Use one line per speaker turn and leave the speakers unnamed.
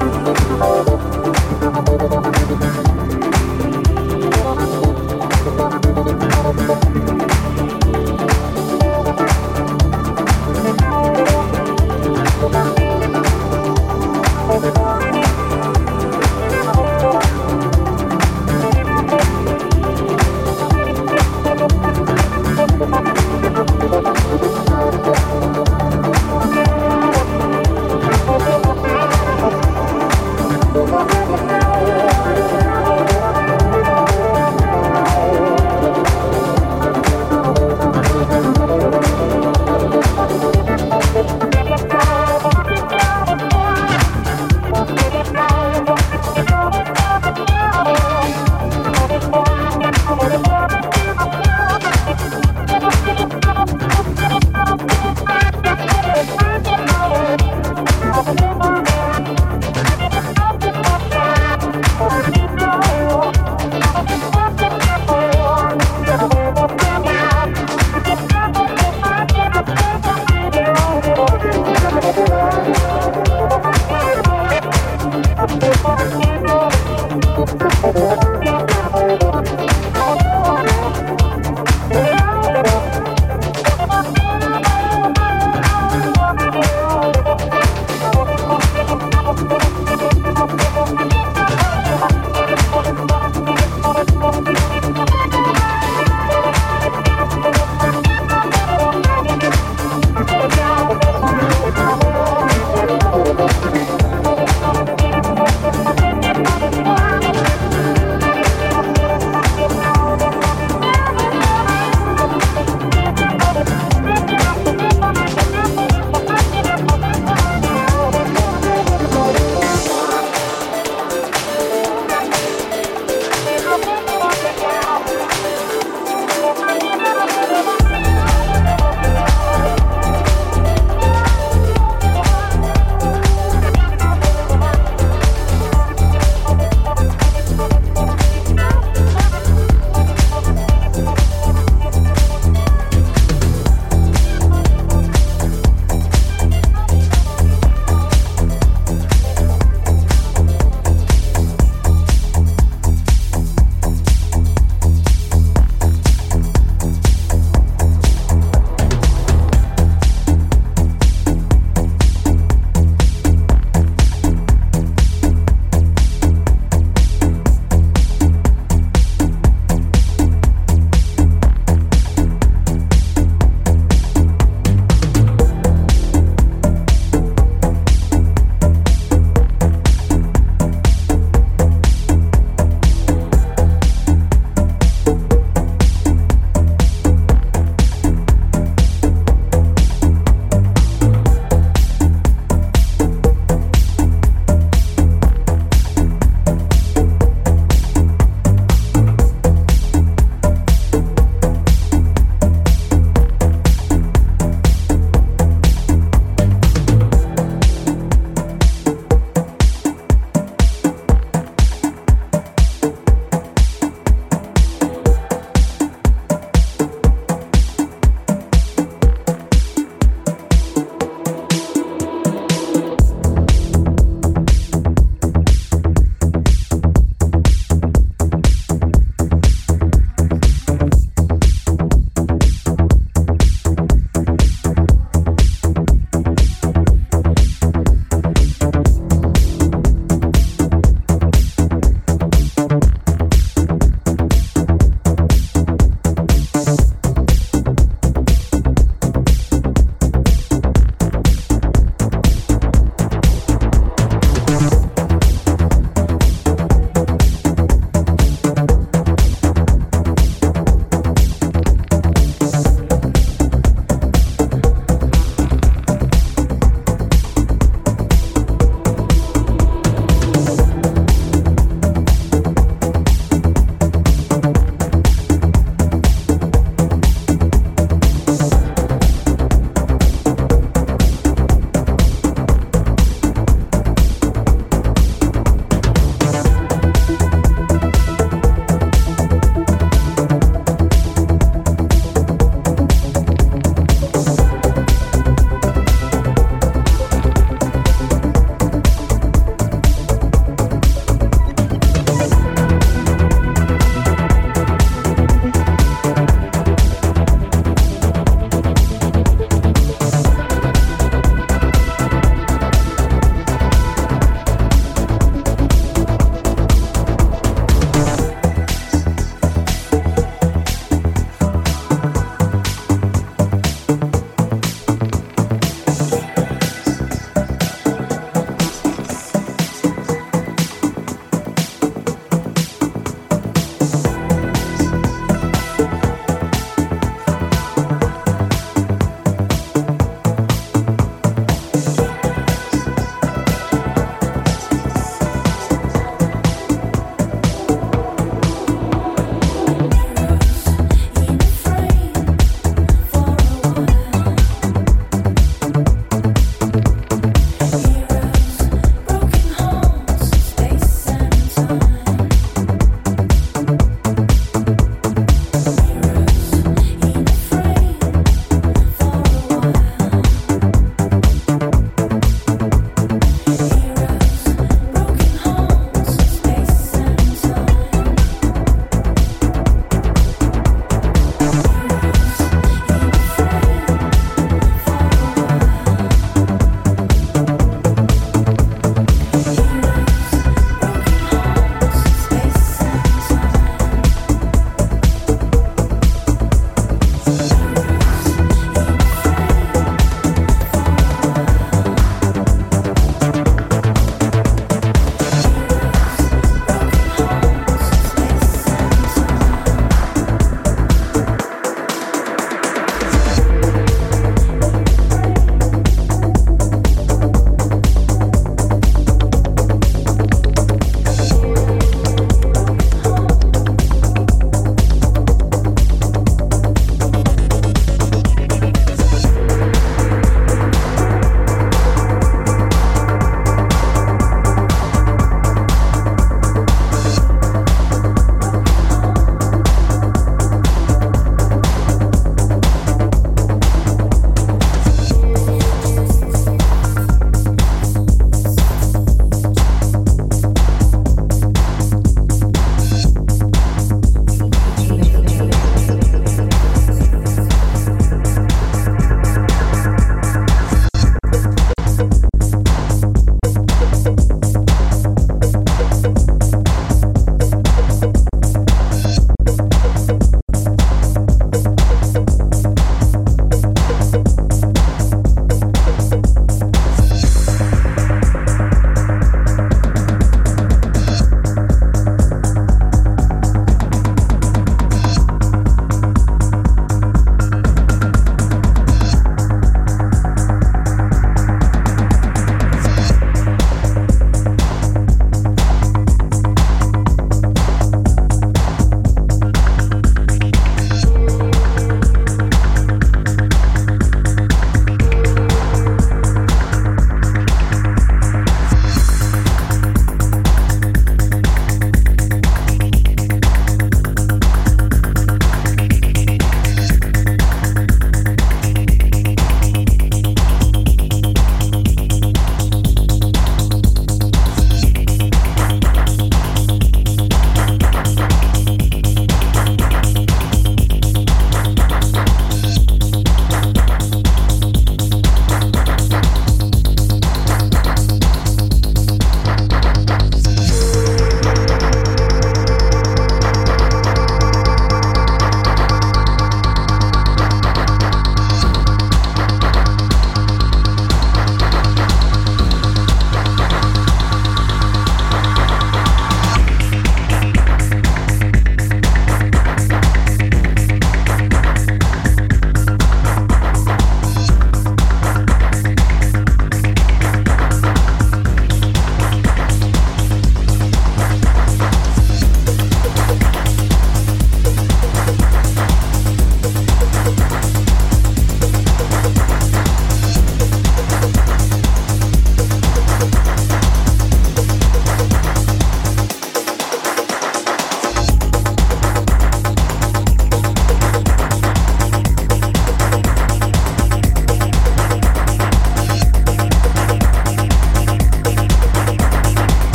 Thank you.